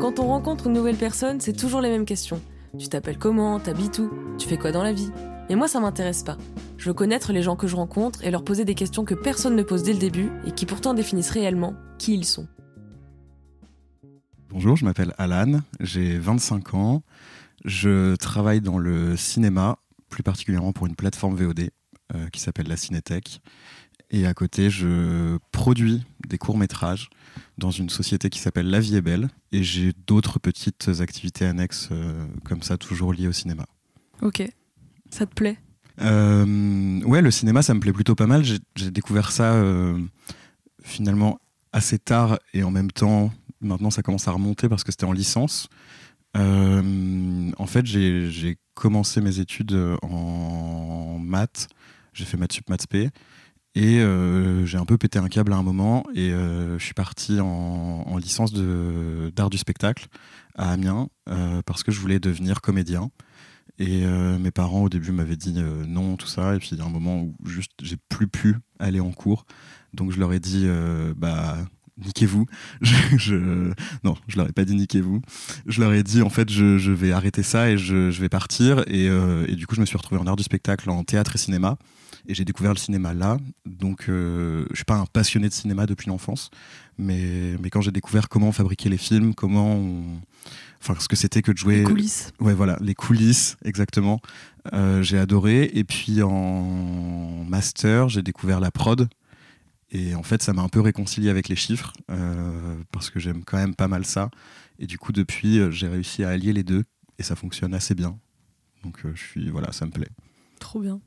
Quand on rencontre une nouvelle personne, c'est toujours les mêmes questions. Tu t'appelles comment? T'habites où? Tu fais quoi dans la vie? Mais moi, ça m'intéresse pas. Je veux connaître les gens que je rencontre et leur poser des questions que personne ne pose dès le début et qui pourtant définissent réellement qui ils sont. Bonjour, je m'appelle Alan, j'ai 25 ans. Je travaille dans le cinéma, plus particulièrement pour une plateforme VOD euh, qui s'appelle la Cinétech. Et à côté, je produis des courts-métrages dans une société qui s'appelle La Vie est Belle. Et j'ai d'autres petites activités annexes euh, comme ça, toujours liées au cinéma. Ok. Ça te plaît? Euh, Ouais, le cinéma, ça me plaît plutôt pas mal. J'ai découvert ça euh, finalement assez tard et en même temps, maintenant ça commence à remonter parce que c'était en licence. en fait, j'ai commencé mes études en maths. J'ai fait maths sup, maths p. Et euh, j'ai un peu pété un câble à un moment et euh, je suis parti en, licence d'art du spectacle à Amiens euh, parce que je voulais devenir comédien. Et mes parents au début m'avaient dit non, tout ça. Et puis il y a un moment où juste j'ai plus pu aller en cours. Donc je leur ai dit bah niquez-vous. Je, non, je leur ai pas dit niquez-vous. Je leur ai dit en fait je, je vais arrêter ça et je, je vais partir. Et, et, du coup je me suis retrouvé en art du spectacle, en théâtre et cinéma. Et j'ai découvert le cinéma là. Donc, euh, je suis pas un passionné de cinéma depuis l'enfance, mais, mais quand j'ai découvert comment fabriquer les films, comment enfin ce que c'était que de jouer les coulisses. Ouais voilà les coulisses exactement euh, j'ai adoré. Et puis en master j'ai découvert la prod. Et en fait ça m'a un peu réconcilié avec les chiffres euh, parce que j'aime quand même pas mal ça. Et du coup depuis j'ai réussi à allier les deux. Et ça fonctionne assez bien. Donc je suis voilà ça me plaît. Trop bien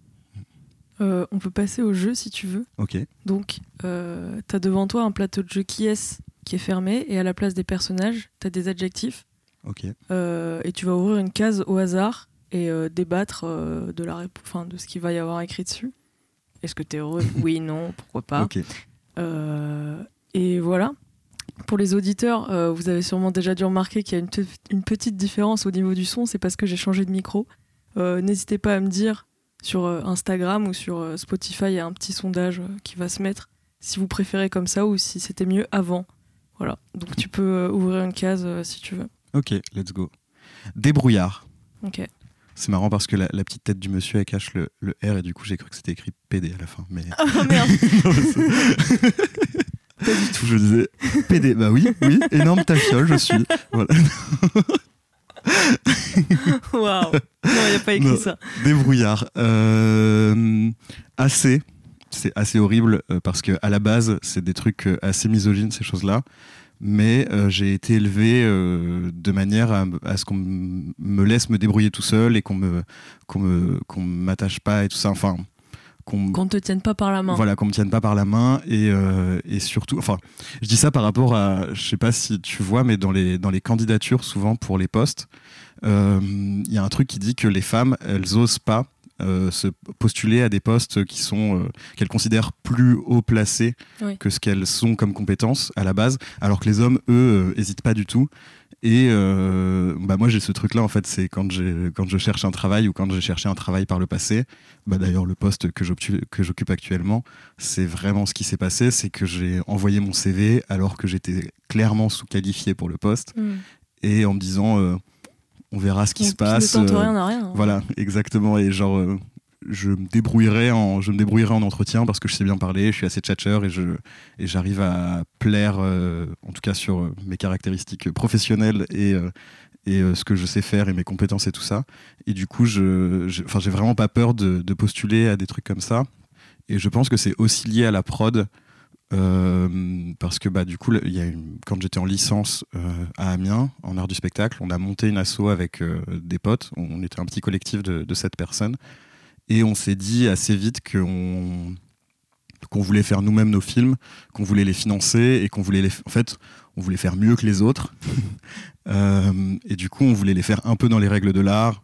euh, on peut passer au jeu si tu veux. Ok. Donc, euh, tu as devant toi un plateau de jeu qui est, qui est fermé et à la place des personnages, tu as des adjectifs. Ok. Euh, et tu vas ouvrir une case au hasard et débattre de, la enfin, de ce qu'il va y avoir écrit dessus. Est-ce que tu es heureux? Oui, non, pourquoi pas. Ok. et voilà. Pour les auditeurs, vous avez sûrement déjà dû remarquer qu'il y a une, une, petite différence au niveau du son, c'est parce que j'ai changé de micro. N'hésitez pas à me dire sur euh, Instagram ou sur euh, Spotify, il y a un petit sondage euh, qui va se mettre si vous préférez comme ça ou si c'était mieux avant. Voilà. Donc tu peux ouvrir une case si tu veux. Ok, let's go. Débrouillard. Ok. C'est marrant parce que la, petite tête du monsieur elle cache le, R et du coup j'ai cru que c'était écrit PD à la fin. Mais... Oh merde Pas du tout. Je disais PD. Bah oui, oui, énorme tafiole, je suis. Voilà. Waouh Non, il n'y a pas écrit ça. Débrouillard. Euh, assez. C'est assez horrible euh, parce que à la base, c'est des trucs euh, assez misogynes, ces choses-là. Mais j'ai été élevé de manière à, ce qu'on me laisse me débrouiller tout seul et qu'on me qu'on me qu'on m'attache pas et tout ça. Enfin, qu'on te tienne pas par la main. Voilà, qu'on me tienne pas par la main et, euh, et, surtout, enfin, je dis ça par rapport à, je sais pas si tu vois, mais dans les dans les candidatures souvent pour les postes, euh, il y a un truc qui dit que les femmes, elles osent pas euh, se postuler à des postes qui sont qu'elles considèrent plus haut placés que ce qu'elles sont comme compétences à la base, alors que les hommes, eux, hésitent pas du tout. Et euh, bah moi j'ai ce truc là en fait, c'est quand quand je cherche un travail ou quand j'ai cherché un travail par le passé. Bah d'ailleurs le poste que j'occupe actuellement, c'est vraiment ce qui s'est passé, c'est que j'ai envoyé mon CV alors que j'étais clairement sous-qualifié pour le poste mm. et en me disant euh, on verra ce qui se passe. Ne tente rien rien. Hein. Voilà, exactement. Et genre, euh, je me débrouillerai en je me débrouillerai en entretien parce que je sais bien parler, je suis assez tchatcheur et je et j'arrive à plaire euh, en tout cas sur euh, mes caractéristiques professionnelles et euh, et ce que je sais faire et mes compétences et tout ça. Et du coup, je, enfin, j'ai vraiment pas peur de, postuler à des trucs comme ça. Et je pense que c'est aussi lié à la prod. parce que bah, du coup, y a quand j'étais en licence à Amiens, en art du spectacle, on a monté une asso avec des potes. On était un petit collectif de, de 7 personnes. Et on s'est dit assez vite qu'on voulait faire nous-mêmes nos films, qu'on voulait les financer et qu'on voulait les, en fait, on voulait faire mieux que les autres. euh, et du coup, on voulait les faire un peu dans les règles de l'art,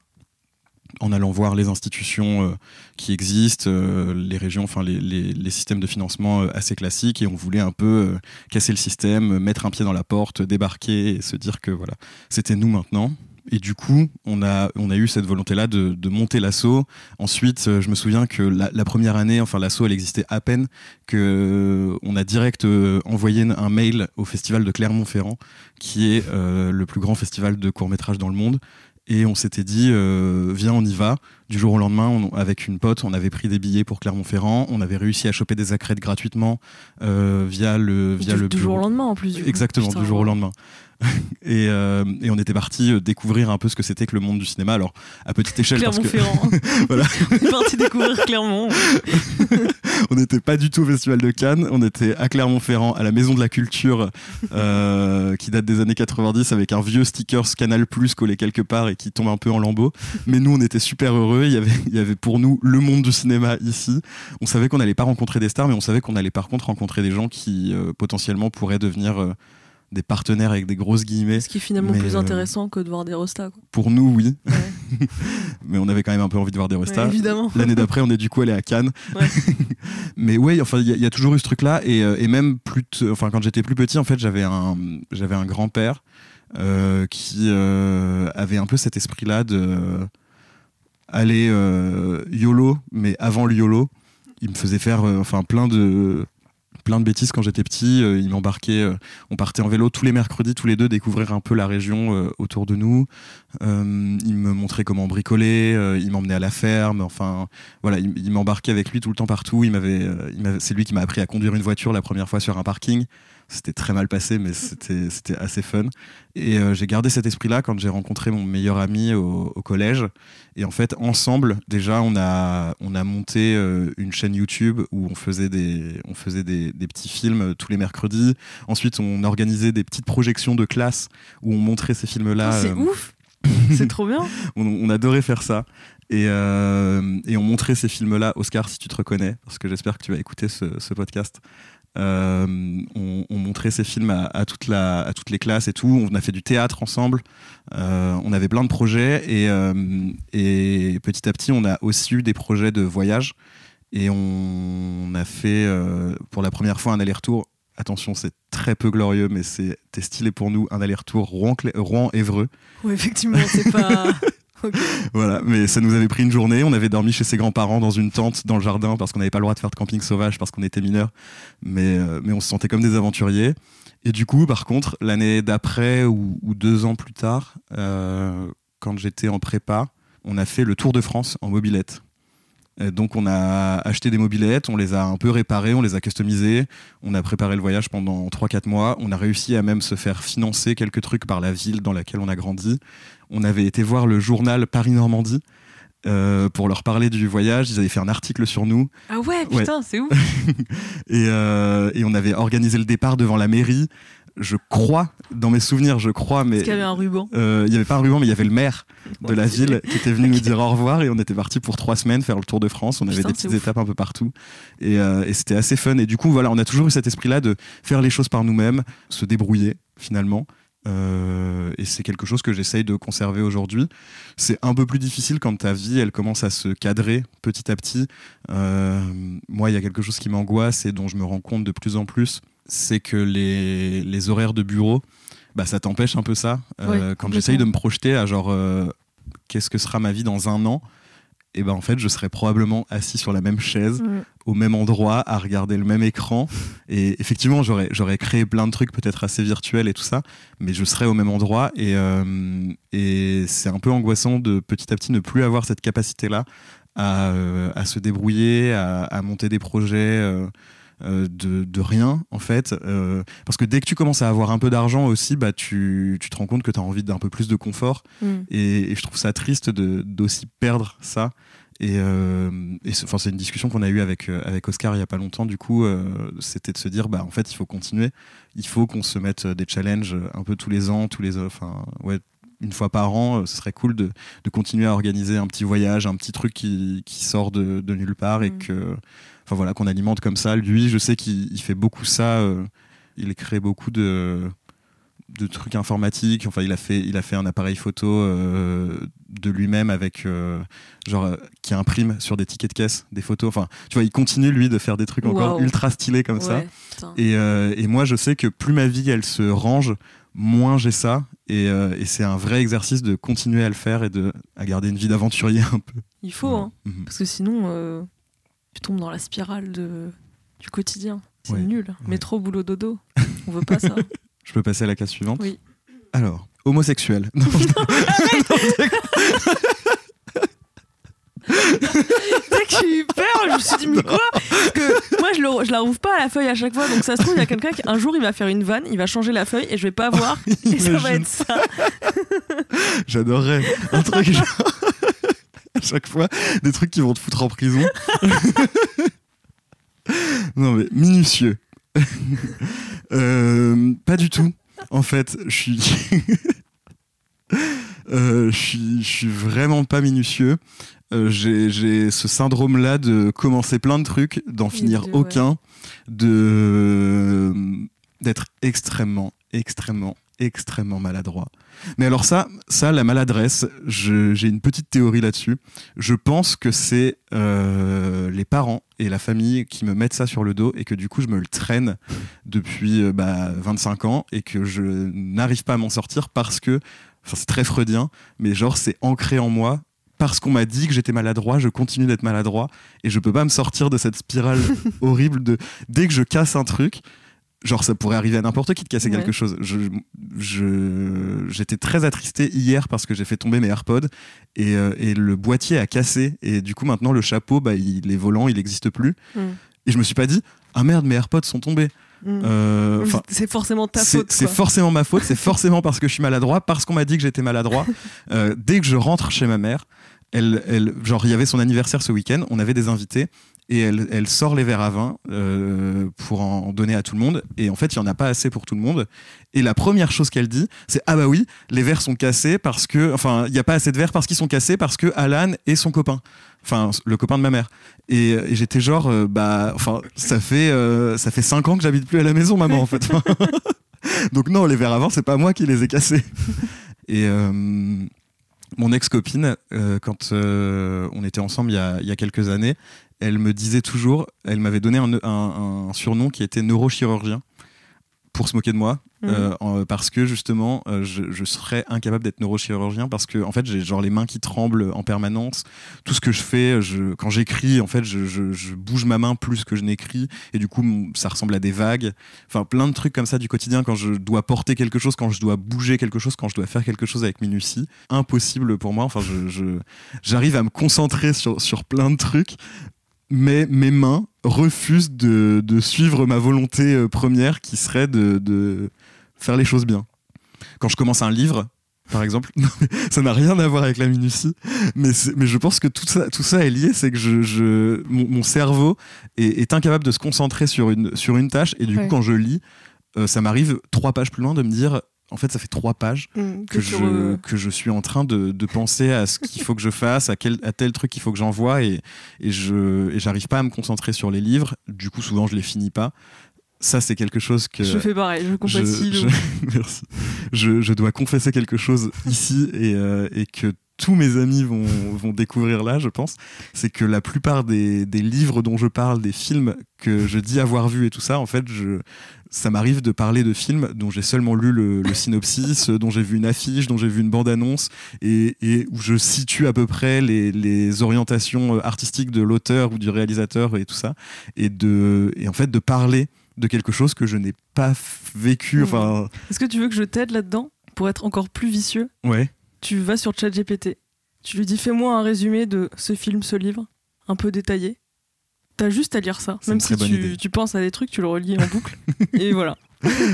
en allant voir les institutions euh, qui existent, euh, les régions, enfin les, les, systèmes de financement assez classiques, et on voulait un peu casser le système, mettre un pied dans la porte, débarquer et se dire que voilà, c'était nous maintenant. Et du coup, on a, on a eu cette volonté-là de, de monter l'assaut. Ensuite, euh, je me souviens que la, première année, enfin l'assaut, elle existait à peine, que euh, on a direct euh, envoyé un mail au festival de Clermont-Ferrand, qui est le plus grand festival de court métrage dans le monde. Et on s'était dit, viens, on y va. Du jour au lendemain, on- avec une pote, on avait pris des billets pour Clermont-Ferrand. On avait réussi à choper des accrètes gratuitement euh, via le via du, le du jour au lendemain en plus. Du. Exactement, du jour au lendemain. et, euh, et on était parti euh, découvrir un peu ce que c'était que le monde du cinéma. Alors, à petite échelle, parce que Clermont-Ferrand. Voilà. on est parti découvrir Clermont. on n'était pas du tout au Festival de Cannes. On était à Clermont-Ferrand, à la Maison de la Culture, euh, qui date des années 90, avec un vieux stickers Canal Plus collé quelque part et qui tombe un peu en lambeaux. Mais nous, on était super heureux. Il y avait, il y avait pour nous le monde du cinéma ici. On savait qu'on n'allait pas rencontrer des stars, mais on savait qu'on allait par contre rencontrer des gens qui euh, potentiellement pourraient devenir euh, des partenaires avec des grosses guillemets. Ce qui est finalement Mais, plus euh, intéressant que de voir des rostas. Quoi. Pour nous, oui. Ouais. mais on avait quand même un peu envie de voir des restas. Ouais, évidemment. L'année d'après, on est du coup allé à Cannes. Ouais. Mais ouais, enfin, il y, a- il y a toujours eu ce truc-là. Et, et même plus, enfin, quand j'étais plus petit, en fait, j'avais un, j'avais un grand-père euh, qui avait un peu cet esprit-là de aller euh, YOLO, mais avant le YOLO, il me faisait faire, euh, enfin, plein de bêtises quand j'étais petit. Euh, il m'embarquait, on partait en vélo tous les mercredis, tous les deux, découvrir un peu la région autour de nous. Il me montrait comment bricoler, il m'emmenait à la ferme. Enfin, voilà, il, m'embarquait avec lui tout le temps partout. C'est lui qui m'a appris à conduire une voiture la première fois sur un parking. C'était très mal passé, mais c'était, assez fun. Et euh, j'ai gardé cet esprit-là quand j'ai rencontré mon meilleur ami au, au collège. Et en fait, ensemble, déjà, on a, on a monté euh, une chaîne YouTube où on faisait des, on faisait des, des petits films euh, tous les mercredis. Ensuite, on organisait des petites projections de classe où on montrait ces films-là. Oh, c'est euh, ouf. c'est trop bien. on, on adorait faire ça. Et, euh, et on montrait ces films-là, Oscar, si tu te reconnais, parce que j'espère que tu vas écouter ce, ce podcast. Euh, on, on montrait ces films à, à toute la, à toutes les classes et tout. On a fait du théâtre ensemble. Euh, on avait plein de projets. Et, euh, et petit à petit, on a aussi eu des projets de voyage. Et on a fait pour la première fois un aller-retour. Attention, c'est très peu glorieux, mais c'était stylé pour nous. Un aller-retour Rouen-Évreux. Ouais, effectivement, c'est pas. Voilà, mais ça nous avait pris une journée. On avait dormi chez ses grands-parents dans une tente dans le jardin parce qu'on n'avait pas le droit de faire de camping sauvage parce qu'on était mineurs. Mais, euh, mais on se sentait comme des aventuriers. Et du coup, par contre, l'année d'après ou, deux ans plus tard, euh, quand j'étais en prépa, on a fait le Tour de France en mobilette. Et donc on a acheté des mobilettes, on les a un peu réparées, on les a customisées, on a préparé le voyage pendant 3-4 mois, on a réussi à même se faire financer quelques trucs par la ville dans laquelle on a grandi. On avait été voir le journal Paris-Normandie euh, pour leur parler du voyage, ils avaient fait un article sur nous Ah ouais, putain, c'est ouf. et, euh, et on avait organisé le départ devant la mairie. Je crois, dans mes souvenirs, je crois, mais Parce qu'il y avait un ruban. euh, il n'y avait pas un ruban, mais il y avait le maire de la ville qui était venu nous dire au revoir et on était parti pour trois semaines faire le tour de France. On avait Putain, des petites ouf. étapes un peu partout et, et c'était assez fun. Et du coup, voilà, on a toujours eu cet esprit-là de faire les choses par nous-mêmes, se débrouiller finalement. Euh, et c'est quelque chose que j'essaye de conserver aujourd'hui. C'est un peu plus difficile quand ta vie elle commence à se cadrer petit à petit. Euh, moi, il y a quelque chose qui m'angoisse et dont je me rends compte de plus en plus, c'est que les, les horaires de bureau, bah, ça t'empêche un peu ça. Euh, quand j'essaye de me projeter à genre qu'est-ce que sera ma vie dans un an, et ben en fait je serai probablement assis sur la même chaise. Au même endroit à regarder le même écran et effectivement j'aurais j'aurais créé plein de trucs peut-être assez virtuels et tout ça mais je serais au même endroit et euh, et c'est un peu angoissant de petit à petit ne plus avoir cette capacité là à, euh, à se débrouiller à, à monter des projets euh, de, de rien en fait parce que dès que tu commences à avoir un peu d'argent aussi bah tu, tu te rends compte que tu as envie d'un peu plus de confort Mm. et, et je trouve ça triste de- d'aussi perdre ça. Et, euh, et c'est enfin, c'est une discussion qu'on a eue avec, euh, avec Oscar il y a pas longtemps. Du coup, euh, c'était de se dire, bah, en fait, il faut continuer. Il faut qu'on se mette des challenges un peu tous les ans, tous les, enfin, ouais, une fois par an. Ce serait cool de, de continuer à organiser un petit voyage, un petit truc qui, qui sort de, de nulle part et Mm. que, enfin voilà, qu'on alimente comme ça. Lui, je sais qu'il il fait beaucoup ça. euh, il crée beaucoup de de trucs informatiques. Enfin, il a fait, il a fait un appareil photo euh, de lui-même avec genre euh, qui imprime sur des tickets de caisse des photos. Enfin, tu vois, il continue lui de faire des trucs encore ultra stylés comme ça. Ouais. Et, euh, et moi, je sais que plus ma vie elle se range, moins j'ai ça. Et, euh, et c'est un vrai exercice de continuer à le faire et de à garder une vie d'aventurier un peu. Il faut, hein, Mhm. parce que sinon, euh, tu tombes dans la spirale de, du quotidien. C'est Ouais. nul. Métro, boulot, dodo. On veut pas ça. Je peux passer à la case suivante Oui. Alors, homosexuel. Non, j'ai eu peur, je me suis dit, mais quoi Parce que moi, je, le- je la rouvre pas à la feuille à chaque fois. Donc ça se trouve, il y a quelqu'un qui, un jour, il va faire une vanne, il va changer la feuille et je vais pas voir. Et ça va être ça. J'adorerais un truc genre à chaque fois des trucs qui vont te foutre en prison. non mais minutieux. Euh, pas du tout. En fait, je suis Euh, je suis je suis vraiment pas minutieux. Euh, j'ai ce syndrome là de commencer plein de trucs, d'en finir ouais. aucun, de d'être extrêmement extrêmement extrêmement maladroit. Mais alors ça, ça, la maladresse, j'ai une petite théorie là-dessus. Je pense que c'est euh, les parents et la famille qui me mettent ça sur le dos et que du coup je me le traîne depuis euh, bah, 25 ans et que je n'arrive pas à m'en sortir parce que, enfin c'est très freudien, mais genre c'est ancré en moi. Parce qu'on m'a dit que j'étais maladroit, je continue d'être maladroit et je peux pas me sortir de cette spirale horrible de dès que je casse un truc, genre ça pourrait arriver à n'importe qui de casser Ouais. quelque chose. Je, je- j'étais très attristé hier parce que j'ai fait tomber mes AirPods et, euh, et le boîtier a cassé et du coup maintenant le chapeau, bah, il est volant, il n'existe plus. Mm. Et je me suis pas dit ah merde mes AirPods sont tombés. Mm. Euh, c'est forcément ta faute. c'est forcément ma faute, c'est forcément parce que je suis maladroit, parce qu'on m'a dit que j'étais maladroit. Euh, dès que je rentre chez ma mère, elle, elle, genre il y avait son anniversaire ce week-end, on avait des invités et elle, sort les verres à vin euh, pour en donner à tout le monde. Et en fait, il y en a pas assez pour tout le monde. Et la première chose qu'elle dit, c'est ah bah oui, les verres sont cassés parce que, enfin, il y a pas assez de verres parce qu'ils sont cassés parce que Alan et son copain, enfin le copain de ma mère. Et, et j'étais genre euh, bah, enfin ça fait euh, ça fait cinq ans que j'habite plus à la maison, maman en fait. Donc non, les verres à vin, c'est pas moi qui les ai cassés. Et euh, mon ex-copine, euh, quand euh, on était ensemble il y a quelques années, elle me disait toujours, elle m'avait donné un, un- un surnom qui était neurochirurgien pour se moquer de moi. Mhm. euh, parce que justement, euh, je, je serais incapable d'être neurochirurgien parce que en fait, j'ai genre les mains qui tremblent en permanence. Tout ce que je fais, je, quand j'écris, en fait, je, bouge ma main plus que je n'écris et du coup, ça ressemble à des vagues. Enfin, plein de trucs comme ça du quotidien quand je dois porter quelque chose, quand je dois bouger quelque chose, quand je dois faire quelque chose avec minutie. Impossible pour moi. Enfin, j'arrive à me concentrer sur, sur plein de trucs. Mais mes mains refusent de, de suivre ma volonté euh, première qui serait de, de faire les choses bien. Quand je commence un livre, par exemple, ça n'a rien à voir avec la minutie, mais, mais je pense que tout ça, tout ça est lié, c'est que je, je- mon, mon cerveau est, est incapable de se concentrer sur une, sur une tâche, et du Ouais. coup, quand je lis, euh, ça m'arrive trois pages plus loin de me dire, en fait, ça fait trois pages Mm, que, je, re- que je suis en train de, de penser à ce qu'il faut que je fasse, à, quel, à tel truc qu'il faut que j'envoie, et, et je et j'arrive pas à me concentrer sur les livres. Du coup, souvent, je les finis pas. Ça, c'est quelque chose que Je fais pareil, je compatis. je, je- merci. Je, je dois confesser quelque chose ici et, euh, et que tous mes amis vont, vont découvrir là, je pense. C'est que la plupart des, des livres dont je parle, des films que je dis avoir vus et tout ça, en fait, je, ça m'arrive de parler de films dont j'ai seulement lu le, le synopsis, dont j'ai vu une affiche, dont j'ai vu une bande-annonce et, et où je situe à peu près les, les orientations artistiques de l'auteur ou du réalisateur et tout ça. Et, de, et en fait, de parler de quelque chose que je n'ai pas vécu. Enfin, Est-ce que tu veux que je t'aide là-dedans pour être encore plus vicieux? Ouais. Tu vas sur ChatGPT. Tu lui dis fais-moi un résumé de ce film, ce livre, un peu détaillé. T'as juste à lire ça. Même si tu, tu penses à des trucs, tu le relis en boucle. et voilà.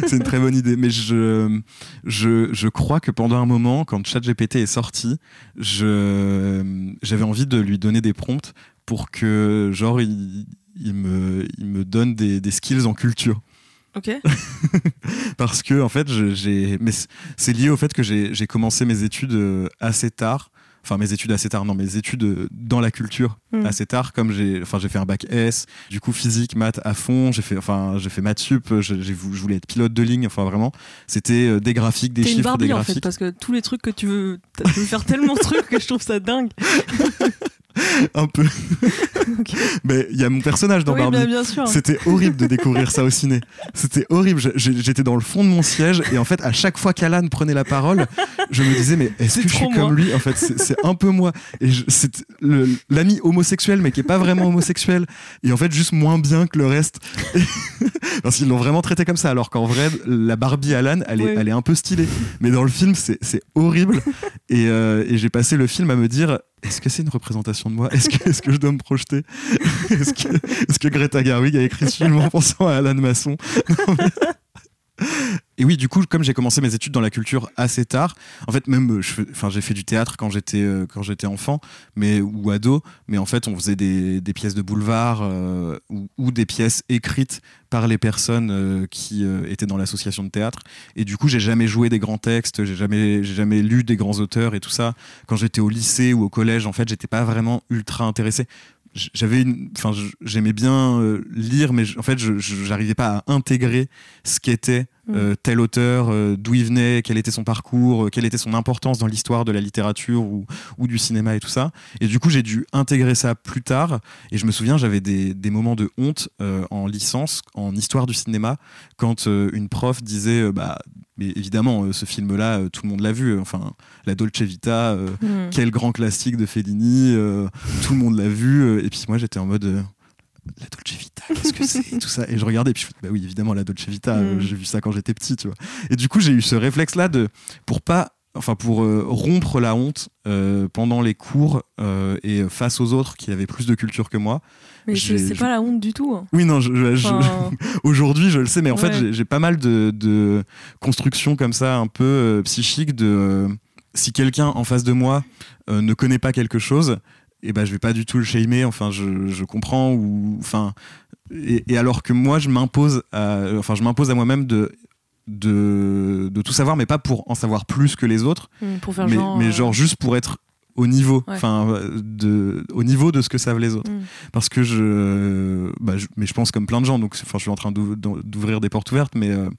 C'est une très bonne idée. Mais je, je, je crois que pendant un moment, quand ChatGPT est sorti, j'avais envie de lui donner des prompts pour que, genre, il, il, me, il me donne des, des skills en culture. Ok Parce que, en fait, j'ai. Mais c'est lié au fait que j'ai commencé mes études euh, assez tard. Enfin, mes études assez tard, non, mes études euh, dans la culture Hmm. assez tard, comme j'ai, enfin, j'ai fait un bac S, du coup physique, maths à fond, j'ai fait, enfin, j'ai fait maths sup, vou- je voulais être pilote de ligne, enfin vraiment, c'était euh, des graphiques, des T'es une chiffres, des Barbie en fait, parce que tous les trucs que tu veux, tu veux faire tellement de trucs que je trouve ça dingue. un peu. Mais il y a mon personnage dans oui, Barbie. bien, bien sûr. C'était horrible de découvrir ça au ciné. C'était horrible. J'étais dans le fond de mon siège et en fait, à chaque fois qu'Alan prenait la parole, je me disais, mais est-ce que je suis comme lui En fait, c'est un peu moi. Et c'est l'ami homosexuel, mais qui est pas vraiment homosexuel. Et en fait, juste moins bien que le reste. Parce qu'ils l'ont vraiment traité comme ça. Alors qu'en vrai, la Barbie Alan, elle est, Oui. elle est un peu stylée. Mais dans le film, c'est c'est horrible. Et, euh, et j'ai passé le film à me dire. Est-ce que c'est une représentation de moi? Est-ce que, je dois me projeter? Est-ce que, Greta Garwig a écrit ce film en pensant à Alan Masson? Et oui, du coup, comme j'ai commencé mes études dans la culture assez tard, en fait, même, euh, enfin, j'ai fait du théâtre quand j'étais euh, quand j'étais enfant, mais ou ado, mais en fait, on faisait des, des pièces de boulevard euh, ou, des pièces écrites par les personnes qui étaient dans l'association de théâtre. Et du coup, j'ai jamais joué des grands textes, j'ai jamais j'ai jamais lu des grands auteurs et tout ça. Quand j'étais au lycée ou au collège, en fait, j'étais pas vraiment ultra intéressé j'avais une enfin j'aimais bien euh, lire mais en fait j'arrivais pas à intégrer ce qu'était euh, tel auteur euh, d'où il venait quel était son parcours euh, quelle était son importance dans l'histoire de la littérature ou, ou du cinéma et tout ça. Et du coup j'ai dû intégrer ça plus tard. Et je me souviens j'avais des, des moments de honte en licence en histoire du cinéma quand une prof disait bah mais évidemment ce film là tout le monde l'a vu enfin la Dolce Vita Hmm. quel grand classique de Fellini, tout le monde l'a vu, et puis moi j'étais en mode la Dolce Vita, qu'est-ce que c'est tout ça, et je regardais, et puis je fais, bah oui évidemment la Dolce Vita, Mm. j'ai vu ça quand j'étais petit, tu vois. Et du coup j'ai eu ce réflexe là de pour pas, enfin pour euh, rompre la honte euh, pendant les cours euh, et face aux autres qui avaient plus de culture que moi. Mais c'est pas la honte du tout. hein. Oui non, Enfin, aujourd'hui je le sais, mais en fait Ouais. j'ai- j'ai pas mal de, de constructions comme ça un peu psychiques de si quelqu'un en face de moi ne connaît pas quelque chose, et ben je vais pas du tout le shamer. Enfin je, je comprends ou enfin et, et alors que moi je m'impose à enfin je m'impose à moi-même de de, de tout savoir mais pas pour en savoir plus que les autres pour faire mais, genre. mais euh, genre juste pour être au niveau enfin de au niveau de ce que savent les autres. Hmm. parce que je, bah, je- mais je pense comme plein de gens donc enfin je suis en train d'ou- d'ouvrir des portes ouvertes mais euh,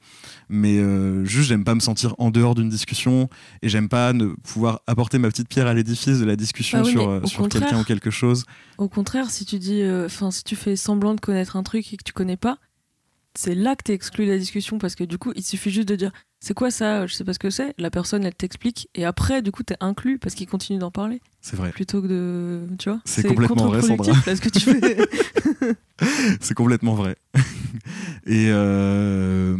mais euh, juste j'aime pas me sentir en dehors d'une discussion et j'aime pas ne pouvoir apporter ma petite pierre à l'édifice de la discussion Ah oui, sur euh, sur quelqu'un ou quelque chose. Au contraire, si tu dis, enfin, si tu fais semblant de connaître un truc et que tu connais pas, c'est là que t'es exclu de la discussion parce que du coup, il suffit juste de dire, c'est quoi ça? Je sais pas ce que c'est. La personne, elle t'explique et après, du coup, t'es inclus parce qu'il continue d'en parler c'est vrai plutôt que de, tu vois? C'est complètement vrai, Sandra. là, ce que tu fais. c'est complètement vrai et euh,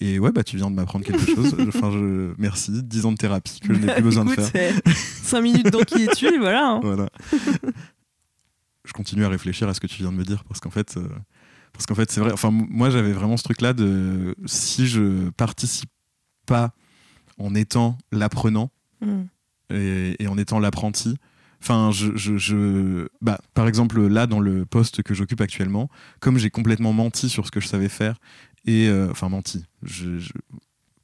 et ouais bah tu viens de m'apprendre quelque chose enfin je merci 10 ans de thérapie que je n'ai plus besoin de faire c'est 5 minutes dans qui es-tu et voilà. hein. voilà. je continue à réfléchir à ce que tu viens de me dire parce qu'en fait, euh, parce qu'en fait, c'est vrai. Enfin, moi, j'avais vraiment ce truc-là de si je participe pas en étant l'apprenant Hmm. et, et en étant l'apprenti. Enfin, je, je, je- bah, par exemple, là, dans le poste que j'occupe actuellement, comme j'ai complètement menti sur ce que je savais faire, et euh, enfin menti, je, je-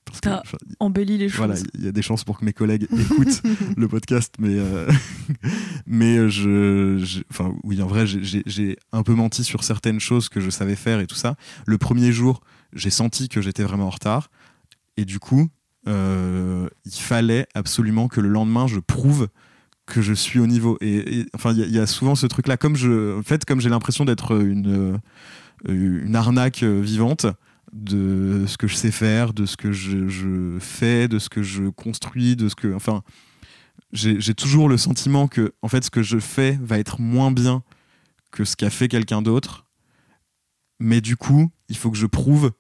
parce que, T'as enfin, Embellis les choses. voilà, il y a des chances pour que mes collègues écoutent le podcast, mais euh, mais euh, je, je- enfin oui, en vrai, j'ai un peu menti sur certaines choses que je savais faire et tout ça. Le premier jour, j'ai senti que j'étais vraiment en retard, et du coup, euh, il fallait absolument que le lendemain, je prouve que je suis au niveau. Et, enfin, il y, a- souvent ce truc-là, comme je, en fait, comme j'ai l'impression d'être une euh, une arnaque euh, vivante de ce que je sais faire, de ce que je, je fais, de ce que je construis, de ce que, enfin, j'ai toujours le sentiment que, en fait, ce que je fais va être moins bien que ce qu'a fait quelqu'un d'autre. Mais du coup, il faut que je prouve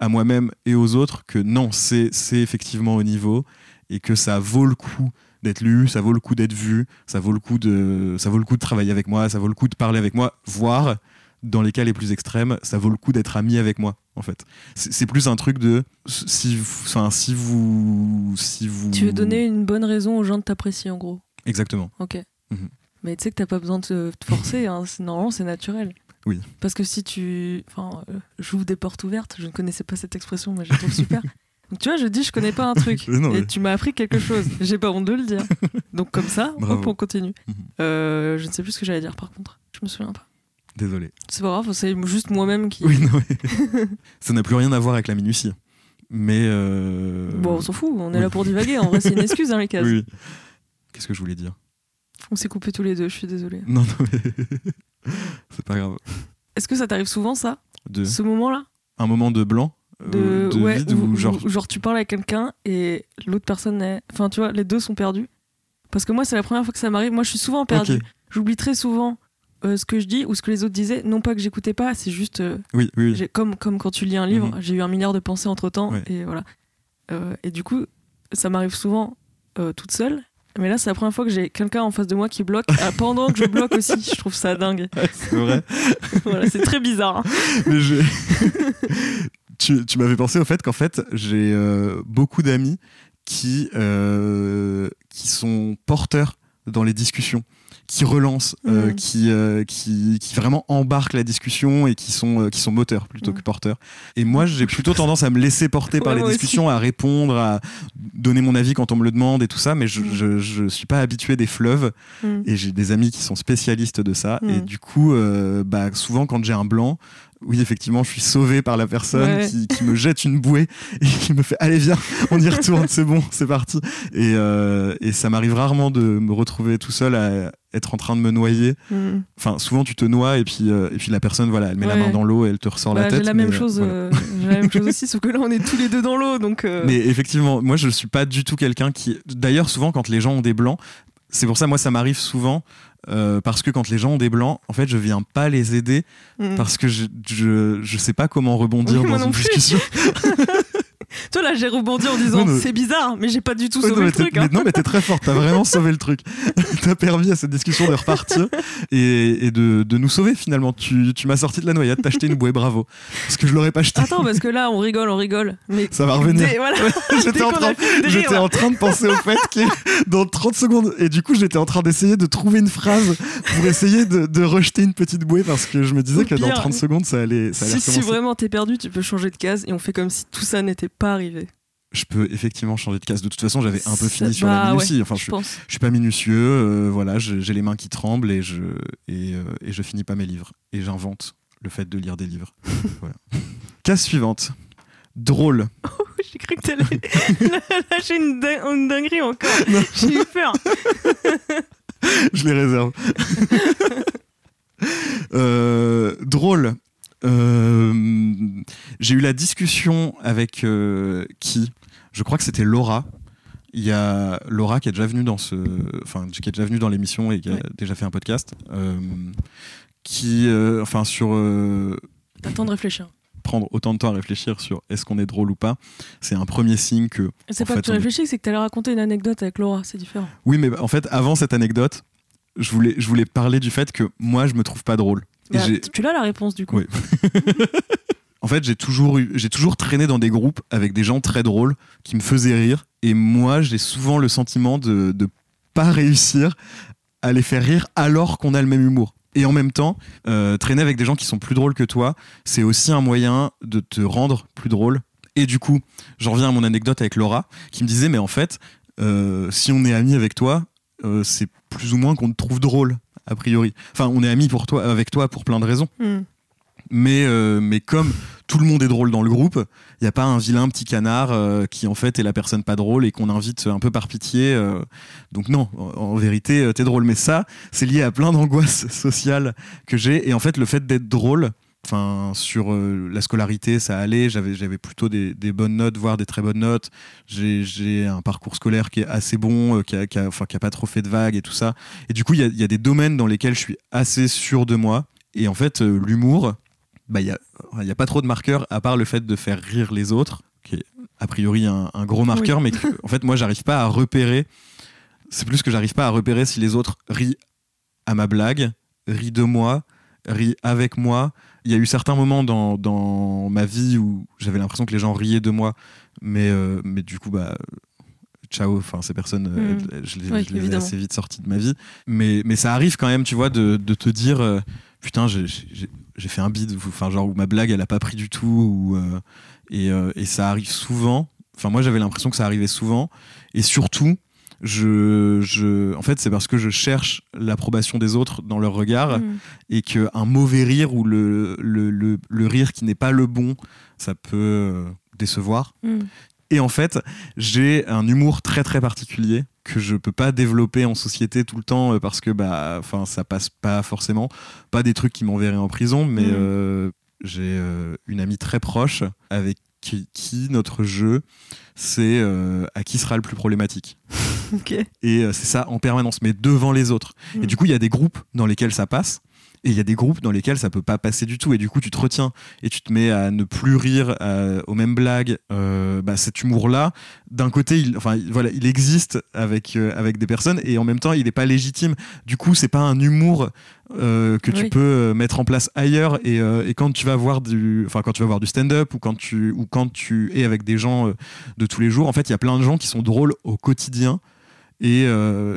à moi-même et aux autres que non, c'est effectivement au niveau et que ça vaut le coup d'être lu, ça vaut le coup d'être vu, ça vaut le coup de ça vaut le coup de travailler avec moi, ça vaut le coup de parler avec moi, voire dans les cas les plus extrêmes, ça vaut le coup d'être ami avec moi en fait. C'est plus un truc de si vous- enfin si vous si vous Tu veux donner une bonne raison aux gens de t'apprécier en gros? Exactement. Ok. Mhm. Mais tu sais que t'as pas besoin de te forcer, hein. c'est- normalement c'est naturel. Oui. Parce que si tu. Enfin, euh, j'ouvre des portes ouvertes, je ne connaissais pas cette expression, mais je la trouve super. Donc tu vois, je dis je connais pas un truc. Non, et tu m'as appris quelque chose. J'ai pas honte de le dire. Donc comme ça, hop, on continue. Mhm. Euh, je ne sais plus ce que j'allais dire par contre. Je me souviens pas. Désolé. C'est pas grave, c'est juste moi-même qui. Oui, non, mais- ça n'a plus rien à voir avec la minutie. Mais euh, Bon, on s'en fout, on est oui. là pour divaguer. En vrai, c'est une excuse, hein, les cases. oui. oui. Qu'est-ce que je voulais dire? On s'est coupé tous les deux, je suis désolée. Non, non, mais c'est pas grave. Est-ce que ça t'arrive souvent, ça? De... Ce moment-là? Un moment de blanc de, euh, de ouais, vide ou genre. tu parles à quelqu'un et l'autre personne est. Enfin, tu vois, les deux sont perdus. Parce que moi, c'est la première fois que ça m'arrive. Moi, je suis souvent perdue. Ok. J'oublie très souvent euh, ce que je dis ou ce que les autres disaient. Non pas que j'écoutais pas, c'est juste. euh, Oui, oui, comme, comme quand tu lis un livre, Mhm. j'ai eu un milliard de pensées entre temps. Ouais. Et voilà. Euh, et du coup, ça m'arrive souvent toute seule. Mais là, c'est la première fois que j'ai quelqu'un en face de moi qui bloque euh, pendant que je bloque aussi. Je trouve ça dingue. C'est vrai. voilà, c'est très bizarre. hein. Mais je- tu tu m'avais pensé au fait qu'en fait, j'ai euh, beaucoup d'amis qui, euh, qui sont porteurs dans les discussions, qui relancent, euh, Mhm. qui, euh, qui, qui vraiment embarquent la discussion et qui sont, euh, qui sont moteurs plutôt Mhm. que porteurs. Et moi, j'ai plutôt tendance à me laisser porter par les discussions, à répondre, à donner mon avis quand on me le demande et tout ça, mais je, Mhm. je, je suis pas habitué des fleuves Mm. et j'ai des amis qui sont spécialistes de ça. Et Mm. du coup, euh, bah, souvent quand j'ai un blanc, oui, effectivement, je suis sauvé par la personne Ouais. qui, qui me jette une bouée et qui me fait Allez, viens, on y retourne, c'est bon, c'est parti. Et, euh, et ça m'arrive rarement de me retrouver tout seul à être en train de me noyer. Mm. Enfin, souvent tu te noies et puis, euh, et puis la personne, voilà, elle met la main dans l'eau et elle te ressort Bah, la tête. j'ai la mais, même chose, voilà. euh, j'ai la même chose aussi, sauf que là on est tous les deux dans l'eau, donc. Mais effectivement, moi je suis pas du tout quelqu'un qui. D'ailleurs, souvent quand les gens ont des blancs, c'est pour ça moi ça m'arrive souvent euh, parce que quand les gens ont des blancs, en fait je viens pas les aider mm. parce que je je, je sais pas comment rebondir dans une discussion. Toi là j'ai rebondi en disant c'est bizarre, mais j'ai pas du tout Ouais, sauvé non, le truc. hein. mais- non mais t'es très forte, t'as vraiment sauvé le truc. t'as permis à cette discussion de repartir et, et de, de nous sauver finalement. Tu, tu m'as sorti de la noyade, t'as acheté une bouée, bravo. Parce que je l'aurais pas acheté. Attends, parce que là on rigole, on rigole. Mais Ça va revenir. Voilà. J'étais en train- de rire, J'étais là. en train de penser au fait que dans 30 secondes, et du coup j'étais en train d'essayer de trouver une phrase pour essayer de, de rejeter une petite bouée parce que je me disais que dans pire, 30 secondes ça allait, ça allait Si, si vraiment t'es perdu, tu peux changer de case et on fait comme si tout ça n'était pas arrivé. Je peux effectivement changer de case. De toute façon, j'avais un peu fini sur bah la ouais, minutie. Enfin, je, pense. je suis pas minutieux, euh, voilà, j'ai les mains qui tremblent et je, et, euh, et je finis pas mes livres. Et j'invente le fait de lire des livres. voilà. Case suivante. Drôle. J'ai cru que t'allais lâcher une, din- une dinguerie encore. J'ai eu peur. je les réserve. Euh, drôle. Euh, J'ai eu la discussion avec euh, qui Je crois que c'était Laura. Il y a Laura qui est déjà venue dans ce, enfin qui est déjà venue dans l'émission et qui a Ouais. déjà fait un podcast, euh, qui, euh, enfin sur euh, T'as le temps de réfléchir. prendre autant de temps à réfléchir sur est-ce qu'on est drôle ou pas, c'est un premier signe que. C'est pas fait, que tu réfléchis, c'est que t'allais raconter une anecdote avec Laura, c'est différent. Oui, mais en fait, avant cette anecdote, je voulais, je voulais parler du fait que moi, je me trouve pas drôle. Bah, tu l'as la réponse du coup. Oui. En fait, j'ai toujours, eu- j'ai toujours traîné dans des groupes avec des gens très drôles qui me faisaient rire. Et moi, j'ai souvent le sentiment de ne pas réussir à les faire rire alors qu'on a le même humour. Et en même temps, euh, traîner avec des gens qui sont plus drôles que toi, c'est aussi un moyen de te rendre plus drôle. Et du coup, j'en reviens à mon anecdote avec Laura, qui me disait, mais en fait, euh, si on est amis avec toi, euh, c'est plus ou moins qu'on te trouve drôle, a priori. Enfin, on est amis pour toi, avec toi pour plein de raisons. Hmm. Mais, euh, mais comme tout le monde est drôle dans le groupe, il n'y a pas un vilain petit canard euh, qui en fait est la personne pas drôle et qu'on invite un peu par pitié. euh. donc non, en, en vérité, t'es drôle. Mais ça, c'est lié à plein d'angoisses sociales que j'ai. Et en fait, le fait d'être drôle, enfin sur euh, la scolarité, ça allait. J'avais, j'avais plutôt des, des bonnes notes, voire des très bonnes notes. J'ai, j'ai un parcours scolaire qui est assez bon, euh, qui, a, qui, a, enfin, qui a pas trop fait de vagues et tout ça. Et du coup, il y a, y a des domaines dans lesquels je suis assez sûr de moi. Et en fait, euh, l'humour, bah, il n'y a, il y a pas trop de marqueurs à part le fait de faire rire les autres, qui est a priori un, un gros marqueur, mais que, en fait, moi, j'arrive pas à repérer. C'est plus que j'arrive pas à repérer si les autres rient à ma blague, rient de moi, rient avec moi. Il y a eu certains moments dans, dans ma vie où j'avais l'impression que les gens riaient de moi, mais, euh, mais du coup, bah. Ciao, enfin ces personnes, euh, Mm. je les, Oui, je les ai assez vite sorties de ma vie. Mais, mais ça arrive quand même, tu vois, de, de te dire, euh, putain, j'ai- fait un bide, enfin genre où ma blague elle a pas pris du tout, ou, et, et ça arrive souvent. Enfin moi j'avais l'impression que ça arrivait souvent, et surtout, je, je, en fait c'est parce que je cherche l'approbation des autres dans leur regard, Hmm. et qu'un mauvais rire ou le, le, le, le rire qui n'est pas le bon, ça peut euh, décevoir. Hmm. Et en fait, j'ai un humour très très particulier que je peux pas développer en société tout le temps euh, parce que bah enfin ça passe pas forcément pas des trucs qui m'enverraient en prison mais Mhm. euh, j'ai euh, une amie très proche avec qui, qui notre jeu c'est euh, à qui sera le plus problématique. Et euh, c'est ça en permanence mais devant les autres. Et du coup il y a des groupes dans lesquels ça passe et il y a des groupes dans lesquels ça peut pas passer du tout. Et du coup tu te retiens et tu te mets à ne plus rire euh, aux mêmes blagues euh, bah, cet humour là d'un côté il enfin il- voilà il existe avec euh, avec des personnes et en même temps il n'est pas légitime. Du coup c'est pas un humour euh, que tu Oui. peux mettre en place ailleurs. Et, euh, et quand tu vas voir du enfin quand tu vas voir du stand-up ou quand tu ou quand tu es avec des gens euh, de tous les jours en fait il y a plein de gens qui sont drôles au quotidien et,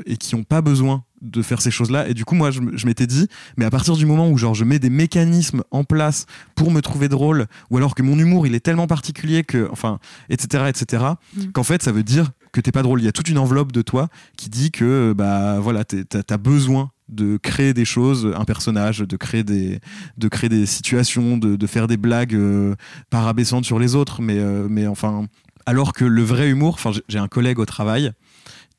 et qui n'ont pas besoin de faire ces choses-là. Et du coup, moi, je, m'étais dit, mais à partir du moment où genre je mets des mécanismes en place pour me trouver drôle, ou alors que mon humour il est tellement particulier que, enfin, etc., etc., Mm. qu'en fait, ça veut dire que t'es pas drôle. Il y a toute une enveloppe de toi qui dit que, bah voilà, t'as as besoin de créer des choses, un personnage, de créer des, de créer des situations, de, de faire des blagues euh, pas rabaissantes sur les autres, mais, euh, mais enfin, alors que le vrai humour, enfin, j'ai un collègue au travail,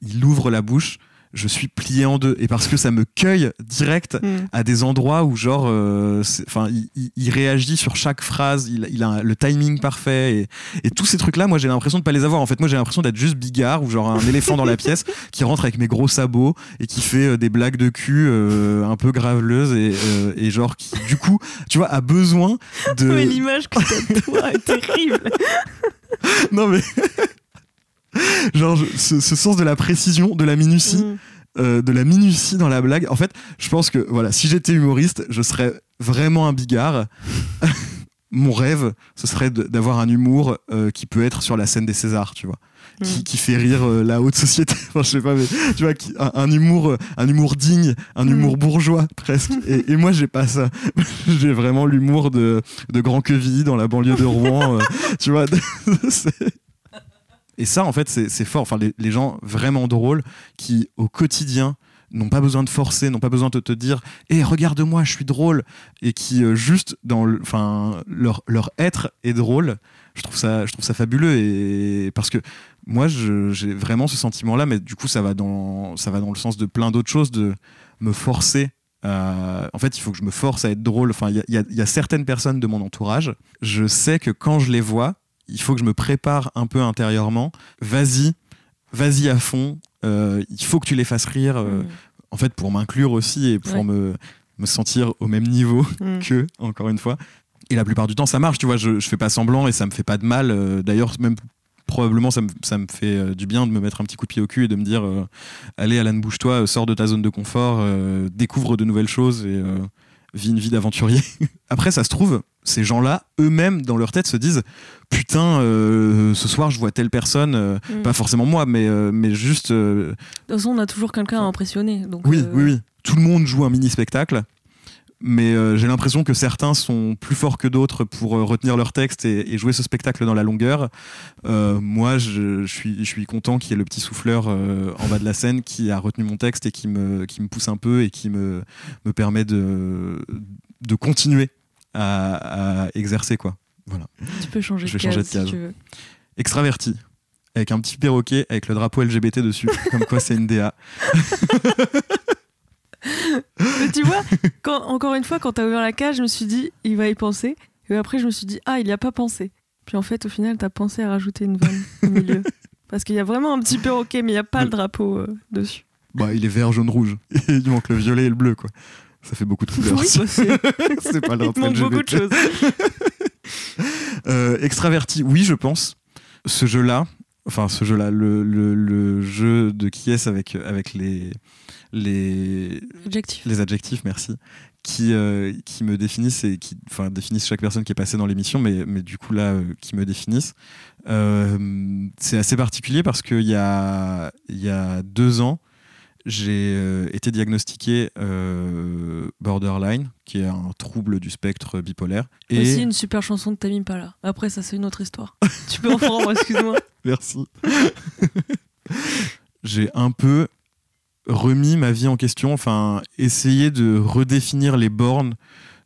il ouvre la bouche, je suis plié en deux. Et parce que ça me cueille direct Mm. à des endroits où, genre, euh, enfin, il, il- il réagit sur chaque phrase, il, il a le timing parfait. Et, et tous ces trucs-là, moi, j'ai l'impression de pas les avoir. En fait, moi, j'ai l'impression d'être juste bigard ou genre un éléphant dans la pièce qui rentre avec mes gros sabots et qui fait euh, des blagues de cul euh, un peu graveleuses et, euh, et genre qui, du coup, tu vois, a besoin de. Mais l'image que t'as de toi est terrible. non, mais. Genre, ce, ce sens de la précision, de la minutie, Mm. euh, de la minutie dans la blague. En fait, je pense que voilà, si j'étais humoriste, je serais vraiment un bigard. Mon rêve, ce serait d'avoir un humour euh, qui peut être sur la scène des Césars, tu vois, qui, Mm. qui fait rire euh, la haute société. enfin, je sais pas, mais tu vois, qui- un, un humour, un humour digne, un Mm. humour bourgeois presque. Et, et moi, j'ai pas ça. j'ai vraiment l'humour de, de Grand Quevilly dans la banlieue de Rouen. tu vois. Et ça, en fait, c'est fort. Enfin, les, gens vraiment drôles qui, au quotidien, n'ont pas besoin de forcer, n'ont pas besoin de te dire Hé, regarde-moi, je suis drôle. Et qui, euh, juste, dans leur, être est drôle. Je trouve, ça, je trouve ça fabuleux. Et parce que moi, j'ai vraiment ce sentiment-là, mais du coup, ça va, dans, ça va dans le sens de plein d'autres choses, de me forcer. En fait, il faut que je me force à être drôle. Enfin, il y y a certaines personnes de mon entourage. Je sais que quand je les vois, il faut que je me prépare un peu intérieurement. Vas-y, vas-y à fond. Euh, il faut que tu les fasses rire. euh, Mm. En fait, pour m'inclure aussi et pour Ouais. me, me sentir au même niveau Mm. que, encore une fois. Et la plupart du temps, ça marche, tu vois. Je, je fais pas semblant et ça me fait pas de mal. Euh, D'ailleurs, même probablement, ça me, ça me fait du bien de me mettre un petit coup de pied au cul et de me dire euh, Allez, Alan, bouge-toi, sors de ta zone de confort, euh, découvre de nouvelles choses et euh, vis une vie d'aventurier. Après, ça se trouve, ces gens-là, eux-mêmes, dans leur tête, se disent Putain, euh, ce soir, je vois telle personne, euh, Mm. pas forcément moi, mais, euh, mais juste. De toute façon, on a toujours quelqu'un à impressionner. Donc, oui, oui, oui. Tout le monde joue un mini spectacle. Mais j'ai l'impression que certains sont plus forts que d'autres pour retenir leur texte et, et jouer ce spectacle dans la longueur. Moi, je, je suis, je suis content qu'il y ait le petit souffleur en bas de la scène qui a retenu mon texte et qui me, qui me pousse un peu et qui me, me permet de, de continuer à, à exercer. Quoi. Voilà. Tu peux changer Je de vais changer case, de case. si tu veux. Extraverti. Avec un petit perroquet avec le drapeau LGBT dessus, comme quoi c'est une DA. Mais tu vois, quand, encore une fois, quand t'as ouvert la cage, je me suis dit, il va y penser. Et après, je me suis dit, ah, il y a pas pensé. Puis en fait, au final, t'as pensé à rajouter une vanne au milieu. Parce qu'il y a vraiment un petit perroquet, mais il n'y a pas le drapeau euh, dessus. Bah, il est vert, jaune, rouge. il manque le violet et le bleu, quoi. Ça fait beaucoup de couleurs. Oui, c'est- pas le il beaucoup de choses. Euh, extraverti, oui, je pense. Ce jeu-là, enfin, ce jeu-là, le, le- le jeu de qui est avec, avec les, les, Objectif. les adjectifs, merci, qui, euh, qui me définissent et qui enfin, définissent chaque personne qui est passée dans l'émission, mais, mais du coup là, euh, qui me définissent. Euh, c'est assez particulier parce qu'il y a, y a deux ans, j'ai euh, été diagnostiqué euh, borderline, qui est un trouble du spectre bipolaire. Et Aussi une super chanson de Tamim Pala. Après, ça, c'est une autre histoire. tu peux en prendre, excuse-moi. Merci. j'ai un peu remis ma vie en question, enfin, essayé de redéfinir les bornes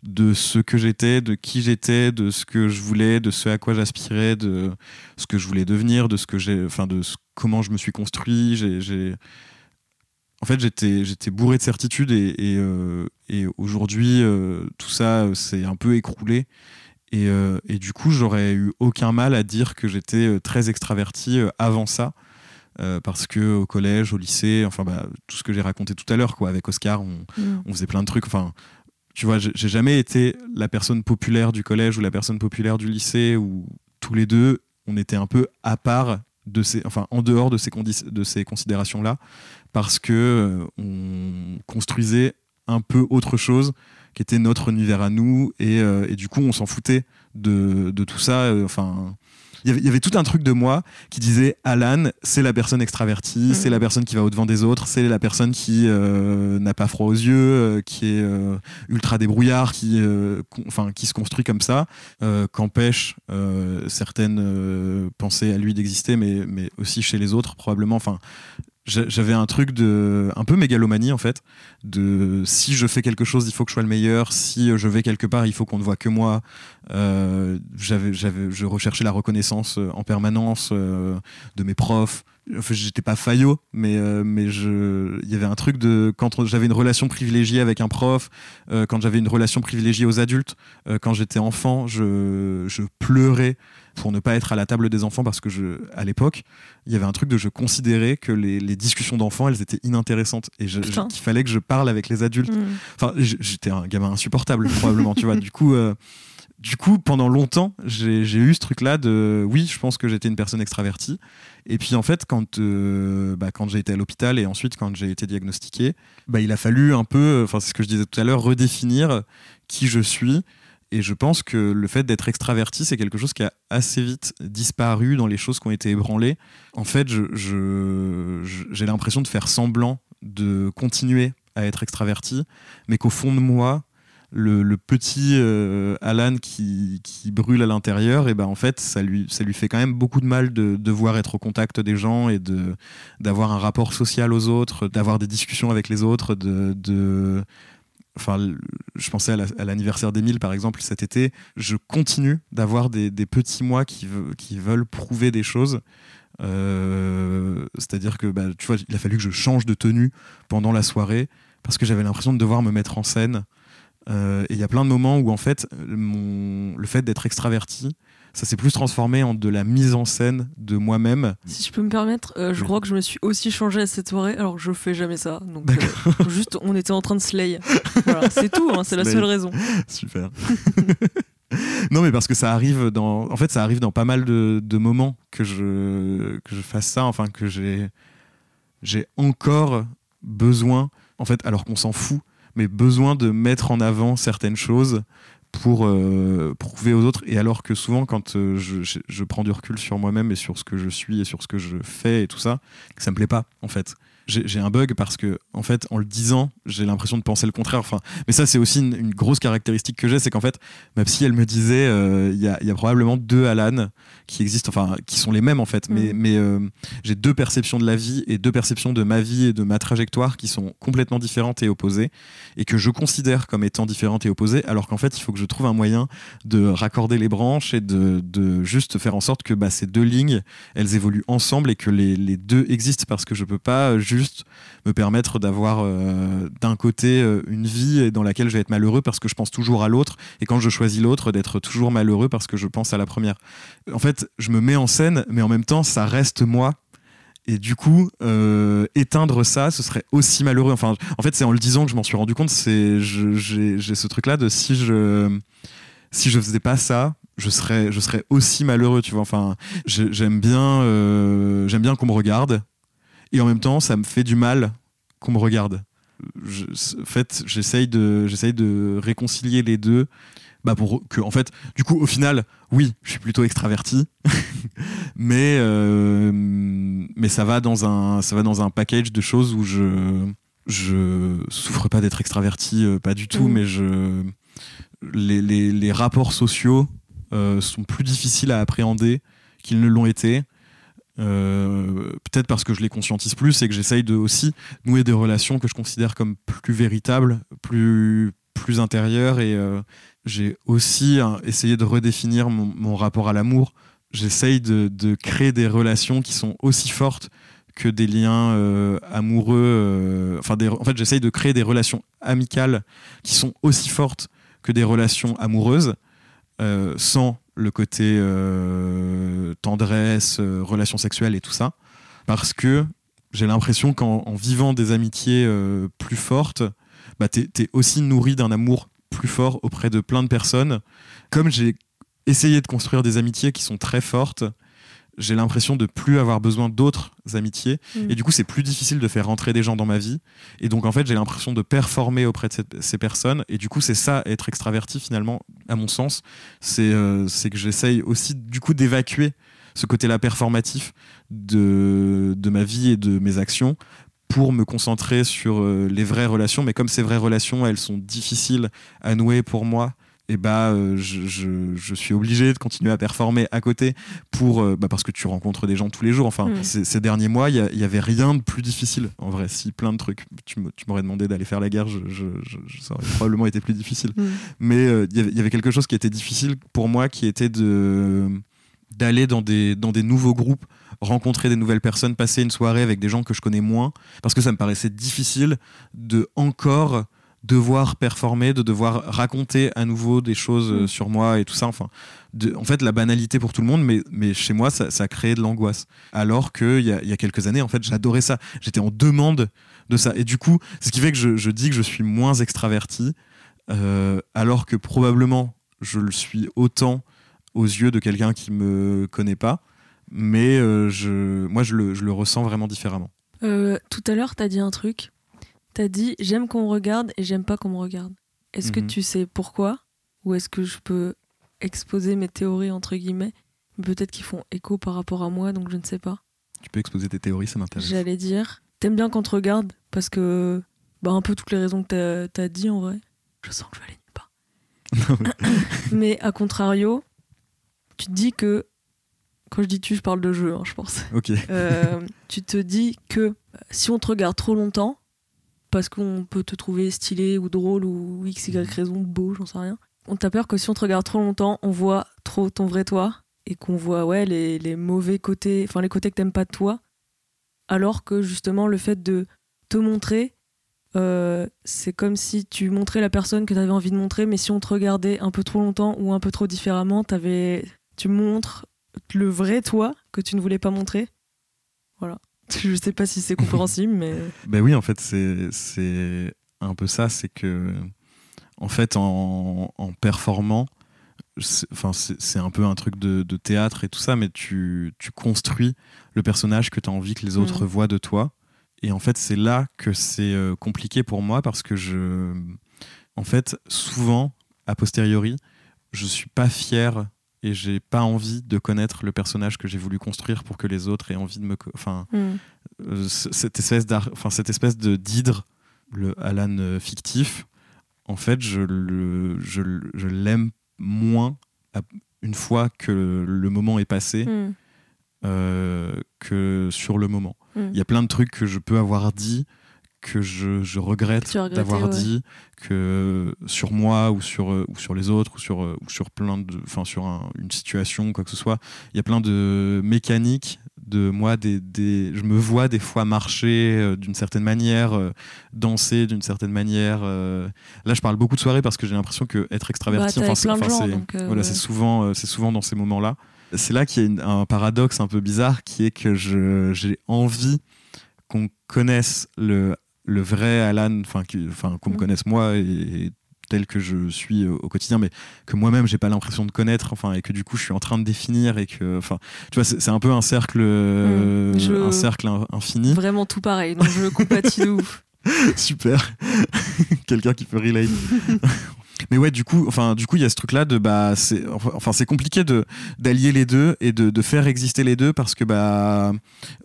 de ce que j'étais, de qui j'étais, de ce que je voulais, de ce à quoi j'aspirais, de ce que je voulais devenir, de ce que j'ai, enfin de comment je me suis construit. J'ai, en fait, j'étais, j'étais bourré de certitudes et, et, euh, aujourd'hui, euh, tout ça s'est un peu écroulé. Et, euh, et, du coup, j'aurais eu aucun mal à dire que j'étais très extraverti avant ça. parce que au collège, au lycée, enfin bah, tout ce que j'ai raconté tout à l'heure, quoi, avec Oscar, on, mm. on, faisait plein de trucs. Enfin, tu vois, j'ai jamais été la personne populaire du collège ou la personne populaire du lycée, où tous les deux, on était un peu à part en dehors de ces, de ces considérations-là, parce que euh, on construisait un peu autre chose qui était notre univers à nous, et, euh, du coup, on s'en foutait de, de, tout ça. Euh, enfin, il y avait tout un truc de moi qui disait Alan, c'est la personne extravertie, c'est la personne qui va au-devant des autres, c'est la personne qui euh, n'a pas froid aux yeux, euh, qui est euh, ultra débrouillard, qui, enfin, qui se construit comme ça, qu'empêche certaines pensées à lui d'exister, mais, mais aussi chez les autres probablement. Enfin, j'avais un truc de un peu mégalomanie en fait de si je fais quelque chose il faut que je sois le meilleur si je vais quelque part il faut qu'on ne voit que moi j'avais j'avais je recherchais la reconnaissance euh, en permanence euh, de mes profs enfin, j'étais pas faillot mais mais je il y avait un truc de quand j'avais une relation privilégiée avec un prof quand j'avais une relation privilégiée aux adultes quand j'étais enfant je je pleurais pour ne pas être à la table des enfants parce que je, à l'époque, il y avait un truc de je considérais que les, discussions d'enfants, elles étaient inintéressantes et qu'il fallait que je parle avec les adultes. Mm. Enfin, j'étais un gamin insupportable probablement, tu vois. Du coup, euh, du coup, pendant longtemps, j'ai eu ce truc-là de oui, je pense que j'étais une personne extravertie. Et puis en fait, quand, euh, bah, j'ai été à l'hôpital et ensuite quand j'ai été diagnostiqué, bah, il a fallu un peu, enfin c'est ce que je disais tout à l'heure, redéfinir qui je suis et je pense que le fait d'être extraverti, c'est quelque chose qui a assez vite disparu dans les choses qui ont été ébranlées. En fait, j'ai l'impression de faire semblant de continuer à être extraverti, mais qu'au fond de moi, le, petit euh, Alan qui, qui, brûle à l'intérieur, et ben en fait, ça lui, ça lui fait quand même beaucoup de mal de devoir être au contact des gens et de d'avoir un rapport social aux autres, d'avoir des discussions avec les autres, de, de enfin, je pensais à l'anniversaire d'Emile par exemple cet été, je continue d'avoir des, petits mois qui, qui, veulent prouver des choses. Euh, c'est-à-dire que bah, tu vois, il a fallu que je change de tenue pendant la soirée parce que j'avais l'impression de devoir me mettre en scène. Euh, et il y a plein de moments où en fait, mon, le fait d'être extraverti, ça s'est plus transformé en de la mise en scène de moi-même. Si je peux me permettre, euh, je crois que je me suis aussi changé à cette soirée, alors je fais jamais ça. Donc, euh, juste, on était en train de slay. Voilà, c'est tout, hein, c'est la seule raison. Super. non, mais parce que ça arrive dans. En fait, ça arrive dans pas mal de, de moments que je, que je fasse ça, enfin, que j'ai. J'ai encore besoin, en fait, alors qu'on s'en fout, mais besoin de mettre en avant certaines choses pour euh, prouver aux autres. Et alors que souvent, quand euh, je, je, prends du recul sur moi-même et sur ce que je suis et sur ce que je fais et tout ça, ça me plaît pas, en fait j'ai un bug parce que, en fait, en le disant, j'ai l'impression de penser le contraire. Enfin, mais ça, c'est aussi une, grosse caractéristique que j'ai, c'est qu'en fait, ma psy, elle me disait, euh, il y, a, y, a, probablement deux Alan qui existent, enfin, qui sont les mêmes en fait, mais, mm. mais euh, j'ai deux perceptions de la vie et deux perceptions de ma vie et de ma trajectoire qui sont complètement différentes et opposées, et que je considère comme étant différentes et opposées, alors qu'en fait, il faut que je trouve un moyen de raccorder les branches et de, de juste faire en sorte que bah, ces deux lignes, elles évoluent ensemble et que les, les deux existent parce que je peux pas juste juste me permettre d'avoir euh, d'un côté euh, une vie dans laquelle je vais être malheureux parce que je pense toujours à l'autre et quand je choisis l'autre d'être toujours malheureux parce que je pense à la première. En fait, je me mets en scène mais en même temps ça reste moi et du coup, euh, éteindre ça, ce serait aussi malheureux. Enfin, en fait, c'est en le disant que je m'en suis rendu compte. C'est j'ai ce truc-là de si je si je faisais pas ça, je serais je serais aussi malheureux. Tu vois. Enfin, j'aime bien j'aime bien qu'on me regarde et en même temps, ça me fait du mal qu'on me regarde. en fait, j'essaye de, j'essaye de réconcilier les deux. Bah pour que, en fait, du coup, au final, oui, je suis plutôt extraverti, mais euh, mais ça va dans un, ça va dans un package de choses où je je souffre pas d'être extraverti, euh, pas du tout, mmh. mais je les, les, les rapports sociaux euh, sont plus difficiles à appréhender qu'ils ne l'ont été. Euh, peut-être parce que je les conscientise plus et que j'essaye de aussi nouer des relations que je considère comme plus véritables, plus plus intérieur et euh, j'ai aussi hein, essayé de redéfinir mon, rapport à l'amour. J'essaye de, créer des relations qui sont aussi fortes que des liens euh, amoureux. enfin, en fait, j'essaye de créer des relations amicales qui sont aussi fortes que des relations amoureuses, sans le côté euh, tendresse, euh, relations sexuelles et tout ça. Parce que j'ai l'impression qu'en en vivant des amitiés euh, plus fortes, bah, t'es es aussi nourri d'un amour plus fort auprès de plein de personnes. Comme j'ai essayé de construire des amitiés qui sont très fortes, j'ai l'impression de plus avoir besoin d'autres amitiés. Mm. Et du coup, c'est plus difficile de faire rentrer des gens dans ma vie. Et donc, en fait, j'ai l'impression de performer auprès de ces personnes. Et du coup, c'est ça, être extraverti, finalement, à mon sens. C'est euh, c'est que j'essaye aussi, du coup, d'évacuer ce côté-là performatif de, de ma vie et de mes actions pour me concentrer sur euh, les vraies relations. Mais comme ces vraies relations, elles sont difficiles à nouer pour moi, et bah, euh, je, je- je suis obligé de continuer à performer à côté pour, euh, bah, parce que tu rencontres des gens tous les jours. Enfin, Mm. ces, ces derniers mois, il y a- il y avait rien de plus difficile. En vrai, si plein de trucs. Tu m'aurais demandé d'aller faire la guerre, je, ça aurait probablement été plus difficile Mm. mais euh, il y avait- il y avait quelque chose qui était difficile pour moi qui était de d'aller dans des dans des nouveaux groupes rencontrer des nouvelles personnes passer une soirée avec des gens que je connais moins parce que ça me paraissait difficile de encore devoir performer de devoir raconter à nouveau des choses euh, Mm. sur moi et tout ça enfin de- en fait la banalité pour tout le monde mais mais chez moi ça, ça a créé de l'angoisse alors que il y a, il y a quelques années en fait j'adorais ça j'étais en demande de ça et du coup c'est ce qui fait que je, je dis que je suis moins extraverti euh, alors que probablement je le suis autant aux yeux de quelqu'un qui me connaît pas, mais euh, je, moi je le, je le ressens vraiment différemment. Euh, tout à l'heure, t'as dit un truc. T'as dit j'aime qu'on me regarde et j'aime pas qu'on me regarde. Est-ce que Mhm. tu sais pourquoi? Ou est-ce que je peux exposer mes théories entre guillemets? Peut-être qu'ils font écho par rapport à moi, donc je ne sais pas. Tu peux exposer tes théories, ça m'intéresse. J'allais dire t'aimes bien qu'on te regarde? Parce que bah un peu toutes les raisons que t'as as dit en vrai. Je sens que je vais aller nulle part. Mais à contrario, tu te dis que quand je dis tu, je parle de jeu, hein, je pense. Ok. Euh, tu te dis que si on te regarde trop longtemps, parce qu'on peut te trouver stylé ou drôle ou x, y Mhm. raison, beau, j'en sais rien, on t'a peur que si on te regarde trop longtemps, on voit trop ton vrai toi et qu'on voit ouais les, les mauvais côtés, enfin les côtés que t'aimes pas de toi, alors que justement le fait de te montrer, euh, c'est comme si tu montrais la personne que t'avais envie de montrer, mais si on te regardait un peu trop longtemps ou un peu trop différemment, t'avais, tu montres le vrai toi que tu ne voulais pas montrer. Voilà. Je sais pas si c'est compréhensible, mais Ben oui, en fait, c'est un peu ça, c'est que en fait, en, en performant, c'est- enfin, c'est c'est un peu un truc de, de théâtre et tout ça, mais tu, tu construis le personnage que tu as envie que les autres Mhm. voient de toi. Et en fait, c'est là que c'est euh, compliqué pour moi parce que je. En fait, souvent, a posteriori, je suis pas fier et j'ai pas envie de connaître le personnage que j'ai voulu construire pour que les autres aient envie de me. Enfin, hmm. euh, cette espèce enfin cette espèce de d'hydre le Alan euh, fictif en fait je le je, je l'aime moins une fois que le moment est passé Hmm. euh, que sur le moment Hmm. il y a plein de trucs que je peux avoir dit que je, je regrette d'avoir ouais. dit que sur moi ou sur euh, ou sur les autres ou sur euh, ou sur plein de enfin sur un- une situation quoi que ce soit il y a plein de mécaniques de moi des, des je me vois des fois marcher euh, d'une certaine manière euh, danser d'une certaine manière euh. là je parle beaucoup de soirées parce que j'ai l'impression que être Bah, extraverti avec c'est- voilà ouais. souvent c'est souvent dans ces moments là c'est là qu'il y a une- un paradoxe un peu bizarre qui est que j'ai envie qu'on connaisse le, le vrai Alan, enfin qu'on me Mm. connaisse moi et, et tel que je suis au, quotidien, mais que moi-même j'ai pas l'impression de connaître, enfin et que du coup je suis en train de définir et que, enfin, tu vois, c'est un peu un cercle, euh, Mm. Je- un cercle in- infini. Vraiment tout pareil, donc je compatis de ouf. Super, quelqu'un qui peut relate. Mais ouais, du coup, enfin, du coup, il y a ce truc-là de bah, c'est, enfin, c'est compliqué de d'allier les deux et de, de faire exister les deux parce que bah,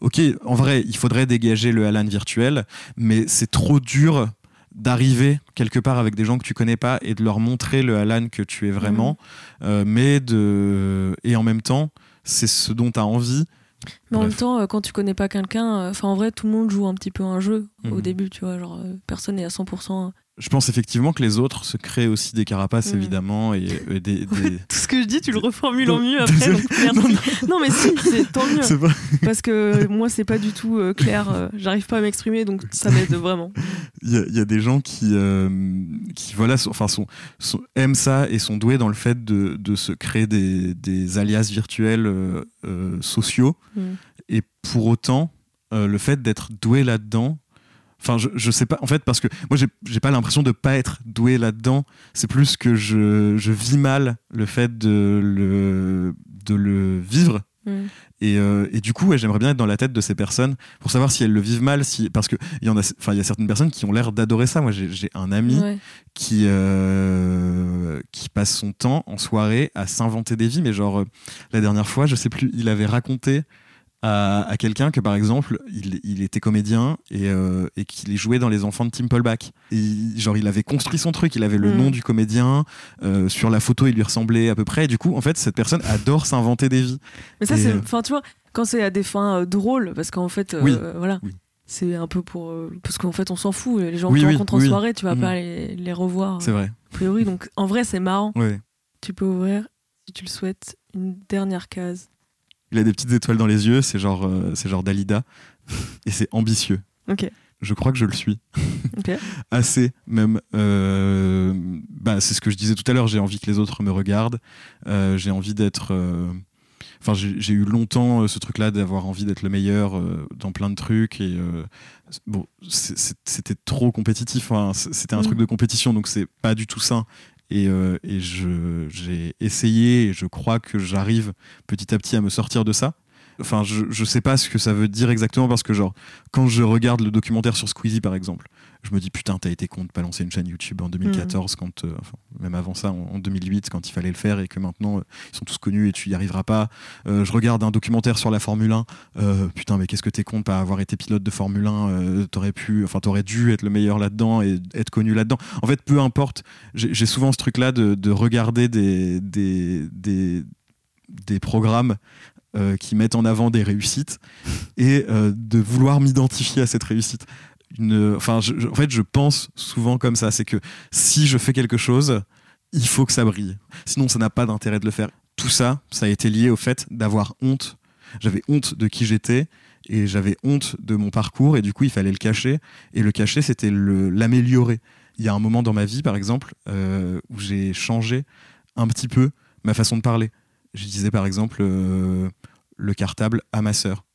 ok, en vrai, il faudrait dégager le Alan virtuel, mais c'est trop dur d'arriver quelque part avec des gens que tu connais pas et de leur montrer le Alan que tu es vraiment, Euh, mais de et en même temps, c'est ce dont tu as envie. Mais en même temps, euh, quand tu connais pas quelqu'un, euh, enfin en vrai, tout le monde joue un petit peu un jeu au Mhm. début, tu vois. Genre, personne n'est à 100% Je pense effectivement que les autres se créent aussi des carapaces, Mm. évidemment, et, et des. des- Tout ce que je dis, tu le reformules en mieux après. désolé. donc merci. non, mais si, c'est tant mieux. Pas- Parce que moi, c'est pas du tout euh, clair. euh, J'arrive pas à m'exprimer, donc ça m'aide vraiment. Il y, a- il y a des gens qui, euh, qui voilà, sont- enfin, sont, sont- aiment ça et sont doués dans le fait de, de se créer des, des alias virtuels euh, euh, sociaux. Mm. Et pour autant, euh, le fait d'être doué là-dedans, enfin, je, je sais pas, en fait, parce que moi, j'ai pas l'impression de pas être doué là-dedans. C'est plus que je, je vis mal le fait de le, de le vivre. Mm. Et, euh, et du coup, ouais, j'aimerais bien être dans la tête de ces personnes pour savoir si elles le vivent mal, si, parce que il y en a, enfin, il y a certaines personnes qui ont l'air d'adorer ça. Moi, j'ai un ami Ouais. qui euh, qui passe son temps en soirée à s'inventer des vies, mais genre euh, la dernière fois, je sais plus, il avait raconté à, à quelqu'un que par exemple, il, il était comédien et, euh, et qu'il jouait dans les enfants de Tim. Et il- genre, il avait construit son truc, il avait le Mm. nom du comédien euh, sur la photo, il lui ressemblait à peu près. Et du coup, en fait, cette personne adore s'inventer des vies. Mais ça, c'est. euh, Enfin, tu vois, quand c'est à des fins euh, drôles, parce qu'en fait, Oui. voilà. Oui. C'est un peu pour. parce qu'en fait, on s'en fout. Les gens Oui, que tu oui, rencontres en soirée, tu vas Mhm. pas les, les revoir, C'est vrai. a priori. Donc, en vrai, c'est marrant. Tu peux ouvrir, si tu le souhaites, une dernière case. Il a des petites étoiles dans les yeux, c'est genre, euh, c'est genre Dalida, et c'est ambitieux. Ok. Je crois que je le suis. Ok. Assez, même. euh, bah, c'est ce que je disais tout à l'heure, j'ai envie que les autres me regardent, euh, j'ai envie d'être... Enfin, j'ai eu longtemps ce truc-là d'avoir envie d'être le meilleur dans plein de trucs, et bon, c'était trop compétitif, hein, c'était un Mm. truc de compétition, donc c'est pas du tout sain. Et, euh, j'ai essayé et je crois que j'arrive petit à petit à me sortir de ça. Enfin, je, je sais pas ce que ça veut dire exactement parce que, genre, quand je regarde le documentaire sur Squeezie, par exemple, je me dis putain, t'as été con de pas lancer une chaîne YouTube en 2014, quand, euh, même avant ça, en, en 2008, quand il fallait le faire et que maintenant euh, ils sont tous connus et tu y arriveras pas. Euh, je regarde un documentaire sur la Formule 1, euh, putain, mais qu'est-ce que t'es con de pas avoir été pilote de Formule 1, euh, t'aurais pu, enfin, t'aurais dû être le meilleur là-dedans et être connu là-dedans. En fait, peu importe, j'ai souvent ce truc-là de, de regarder des, des, des programmes euh, qui mettent en avant des réussites et euh, de vouloir m'identifier à cette réussite. Enfin, en fait, je pense souvent comme ça, c'est que si je fais quelque chose, il faut que ça brille. Sinon, ça n'a pas d'intérêt de le faire. Tout ça, ça a été lié au fait d'avoir honte. J'avais honte de qui j'étais et j'avais honte de mon parcours et du coup, il fallait le cacher. Et le cacher, c'était l'améliorer. Il y a un moment dans ma vie, par exemple, euh, où j'ai changé un petit peu ma façon de parler. Je disais par exemple euh, le cartable à ma sœur.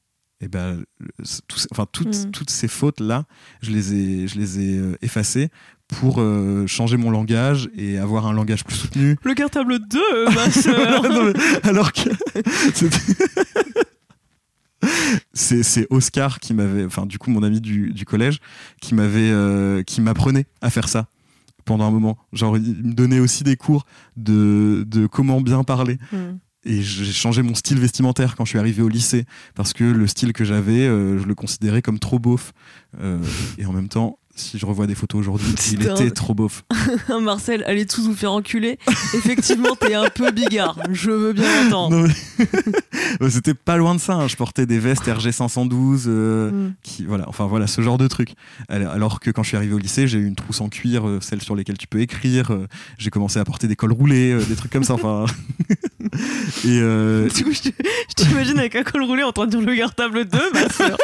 Et ben, c'est tout- enfin, toutes, Mm. toutes ces fautes-là, je les ai, je les ai euh, effacées pour euh, changer mon langage et avoir un langage plus soutenu. Le cartable 2, ma sœur Non, mais alors que c'était- c'est c'est Oscar qui m'avait enfin du coup mon ami du, du collège qui m'avait euh, qui m'apprenait à faire ça pendant un moment genre il me donnait aussi des cours de, de comment bien parler Hmm. Et j'ai changé mon style vestimentaire quand je suis arrivé au lycée parce que le style que j'avais euh, je le considérais comme trop beauf. Euh, et en même temps si je revois des photos aujourd'hui il un- était trop beauf Marcel, allez tous vous faire enculer. Effectivement, t'es un peu bigard. Je veux bien l'entendre. Mais- C'était pas loin de ça. hein. Je portais des vestes RG 512, euh, qui, voilà, enfin voilà, ce genre de truc. Alors que quand je suis arrivé au lycée, j'ai eu une trousse en cuir, euh, celle sur lesquelles tu peux écrire. euh, j'ai commencé à porter des cols roulés, des trucs comme ça. Enfin, et Du coup, je t'imagine avec un col roulé en train de dire le cartable 2, ma sœur.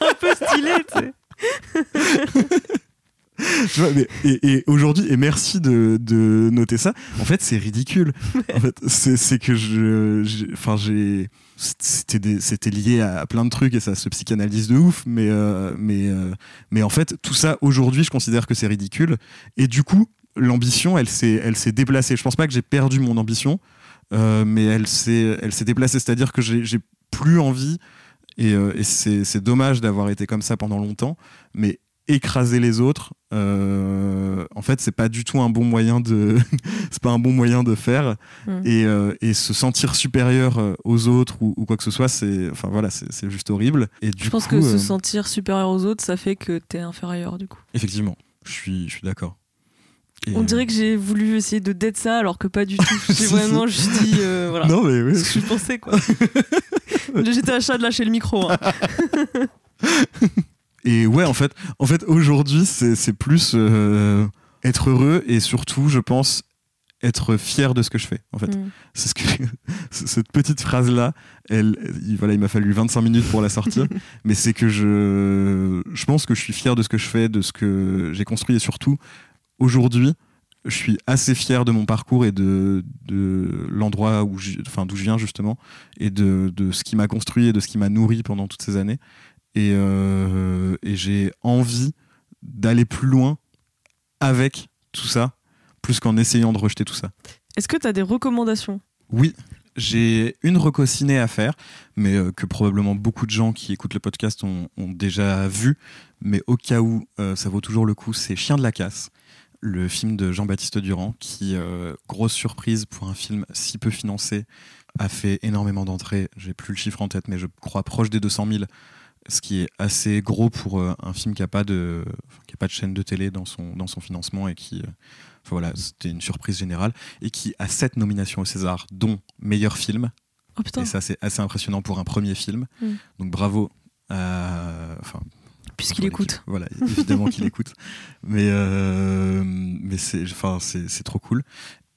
un peu stylé, tu sais. Et, aujourd'hui, et merci de, noter ça. En fait, c'est ridicule. En fait, c'est que je, enfin, j'ai, c'était lié à plein de trucs et ça se psychanalyse de ouf. Mais, euh, mais, euh, mais en fait, tout ça aujourd'hui, je considère que c'est ridicule. Et du coup, l'ambition, elle s'est, déplacée. Je pense pas que j'ai perdu mon ambition, euh, mais elle s'est, déplacée. C'est-à-dire que j'ai plus envie. Et, euh, et c'est, c'est dommage d'avoir été comme ça pendant longtemps. Mais écraser les autres, euh, en fait, c'est pas du tout un bon moyen de, c'est pas un bon moyen de faire. Mm. Et, euh, et se sentir supérieur aux autres ou, ou quoi que ce soit, c'est, enfin voilà, c'est, c'est juste horrible. Et du Je pense coup, que euh, se sentir supérieur aux autres, ça fait que t'es inférieur, du coup. effectivement, je suis, je suis d'accord. Et, On euh, dirait que j'ai voulu essayer de d'être ça, alors que pas du tout. J'ai vraiment juste dit, euh, voilà. Non mais oui. Ce que je pensais, quoi. J'étais à chat de lâcher le micro. hein. Et ouais, en fait, en fait aujourd'hui, c'est, c'est plus. euh, être heureux et surtout, je pense, être fier de ce que je fais en fait Mm. c'est ce que cette petite phrase là elle il- voilà il m'a fallu 25 minutes pour la sortir mais c'est que je je pense que je suis fier de ce que je fais de ce que j'ai construit et surtout aujourd'hui je suis assez fier de mon parcours et de, de l'endroit où je, enfin d'où je viens justement et de, de ce qui m'a construit et de ce qui m'a nourri pendant toutes ces années. Et, euh, et j'ai envie d'aller plus loin avec tout ça plus qu'en essayant de rejeter tout ça. Est-ce que tu as des recommandations? Oui, j'ai une reco ciné à faire, mais euh, que probablement beaucoup de gens qui écoutent le podcast ont, ont déjà vu. Mais au cas où, euh, ça vaut toujours le coup, c'est Chien de la casse, le film de Jean-Baptiste Durand, qui, euh, grosse surprise pour un film si peu financé, a fait énormément d'entrées. J'ai plus le chiffre en tête, mais je crois proche des 200 000, ce qui est assez gros pour euh, un film qui n'a pas, de- enfin, qui a pas de chaîne de télé dans son, dans son financement et qui. euh, enfin, voilà, c'était une surprise générale et qui a sept nominations au César, dont meilleur film. Oh Et ça, c'est assez impressionnant pour un premier film. Mm. Donc bravo. Enfin, puisqu'il écoute. Voilà, évidemment qu'il écoute. Mais, euh, mais c'est enfin, c'est c'est trop cool.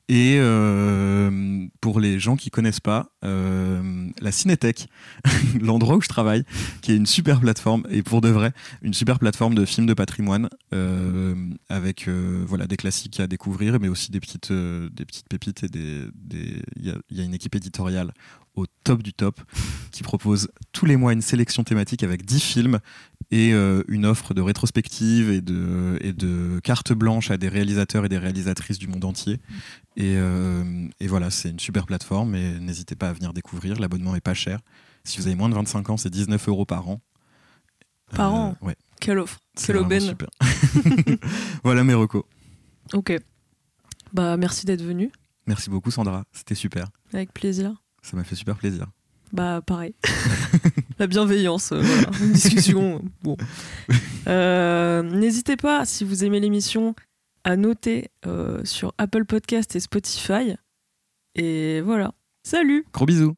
Et euh, pour les gens qui connaissent pas, euh, la Cinétech, l'endroit où je travaille, qui est une super plateforme, et pour de vrai, une super plateforme de films de patrimoine, avec voilà, des classiques à découvrir, mais aussi des petites, des petites pépites. et des- des- Il y, y a une équipe éditoriale au top du top qui propose tous les mois une sélection thématique avec 10 films et euh, une offre de rétrospective et de, et de carte blanche à des réalisateurs et des réalisatrices du monde entier. Et, euh, et voilà, c'est une super plateforme et n'hésitez pas à venir découvrir. L'abonnement est pas cher. Si vous avez moins de 25 ans, c'est 19 euros par an. Par an Ouais, Quelle offre, c'est quelle aubaine. voilà mes recos. Ok. Bah merci d'être venu, Merci beaucoup Sandra, c'était super. avec plaisir. Ça m'a fait super plaisir. Bah pareil. La bienveillance, euh, voilà, une discussion. Bon. Euh, N'hésitez pas, si vous aimez l'émission, à noter euh, sur Apple Podcast et Spotify. Et voilà. Salut Gros bisous